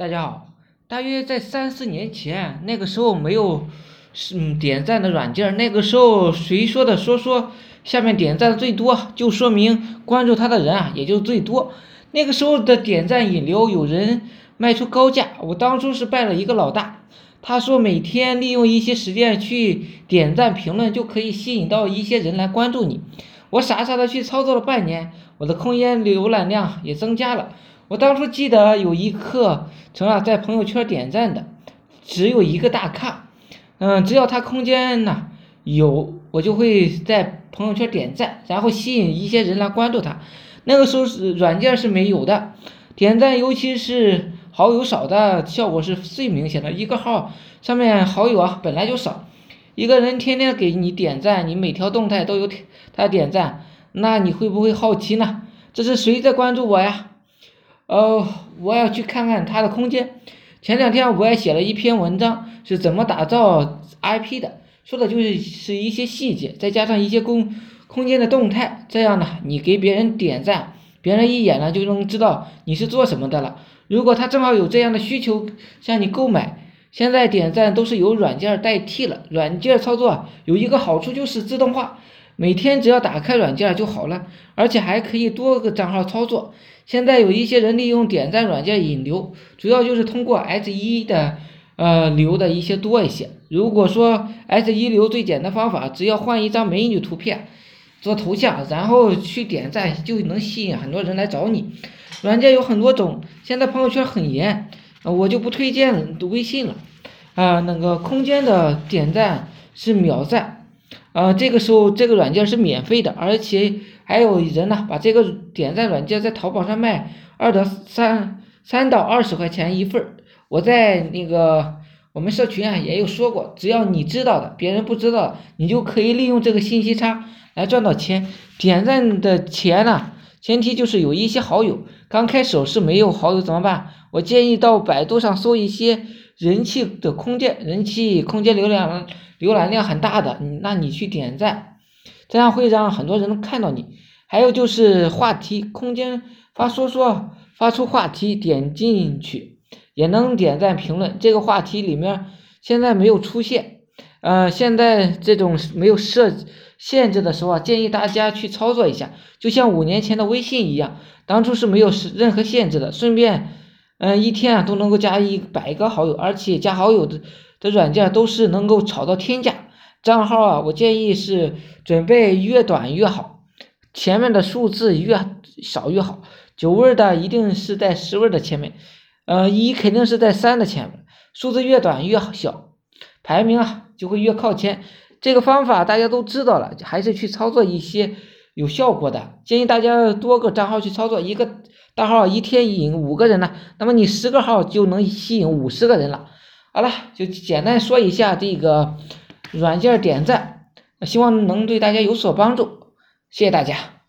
大家好，大约在三四年前，那个时候没有嗯点赞的软件，那个时候谁说的说说下面点赞最多，就说明关注他的人啊也就最多。那个时候的点赞引流，有人卖出高价，我当初是拜了一个老大，他说每天利用一些时间去点赞评论，就可以吸引到一些人来关注你。我傻傻的去操作了半年，我的空间浏览量也增加了。我当初记得有一课程啊，在朋友圈点赞的只有一个大咖，嗯，只要他空间呢有，我就会在朋友圈点赞，然后吸引一些人来关注他。那个时候是软件是没有的，点赞尤其是好友少的效果是最明显的。一个号上面好友啊本来就少，一个人天天给你点赞，你每条动态都有他点赞，那你会不会好奇呢？这是谁在关注我呀？哦，我要去看看它的空间。前两天我也写了一篇文章，是怎么打造 IP 的，说的就是是一些细节，再加上一些空空间的动态，这样呢，你给别人点赞，别人一眼呢就能知道你是做什么的了。如果他正好有这样的需求向你购买，现在点赞都是由软件代替了。软件操作有一个好处就是自动化。每天只要打开软件就好了，而且还可以多个账号操作。现在有一些人利用点赞软件引流，主要就是通过 S 一的呃流的一些多一些。如果说 S 一流最简单方法，只要换一张美女图片做头像，然后去点赞，就能吸引很多人来找你。软件有很多种，现在朋友圈很严，我就不推荐微信了。啊，那个空间的点赞是秒赞。呃，这个时候这个软件是免费的，而且还有人呢把这个点赞软件在淘宝上卖二到三三到二十块钱一份儿。我在那个我们社群啊也有说过，只要你知道的，别人不知道，你就可以利用这个信息差来赚到钱。点赞的钱呢，前提就是有一些好友。刚开始是没有好友怎么办？我建议到百度上搜一些人气的空间，人气空间流量。浏览量很大的，那你去点赞，这样会让很多人看到你。还有就是话题空间发说说发出话题，点进去也能点赞评论。这个话题里面现在没有出现，呃，现在这种没有设限制的时候啊，建议大家去操作一下，就像五年前的微信一样，当初是没有任何限制的，顺便，嗯，一天啊都能够加一百个好友，而且加好友的。的软件都是能够炒到天价，账号啊，我建议是准备越短越好，前面的数字越少越好。九位的一定是在十位的前面，呃，一肯定是在三的前面，数字越短越小，排名啊就会越靠前。这个方法大家都知道了，还是去操作一些有效果的。建议大家多个账号去操作，一个大号一天引五个人呢，那么你十个号就能吸引五十个人了。好了，就简单说一下这个软件点赞，希望能对大家有所帮助，谢谢大家。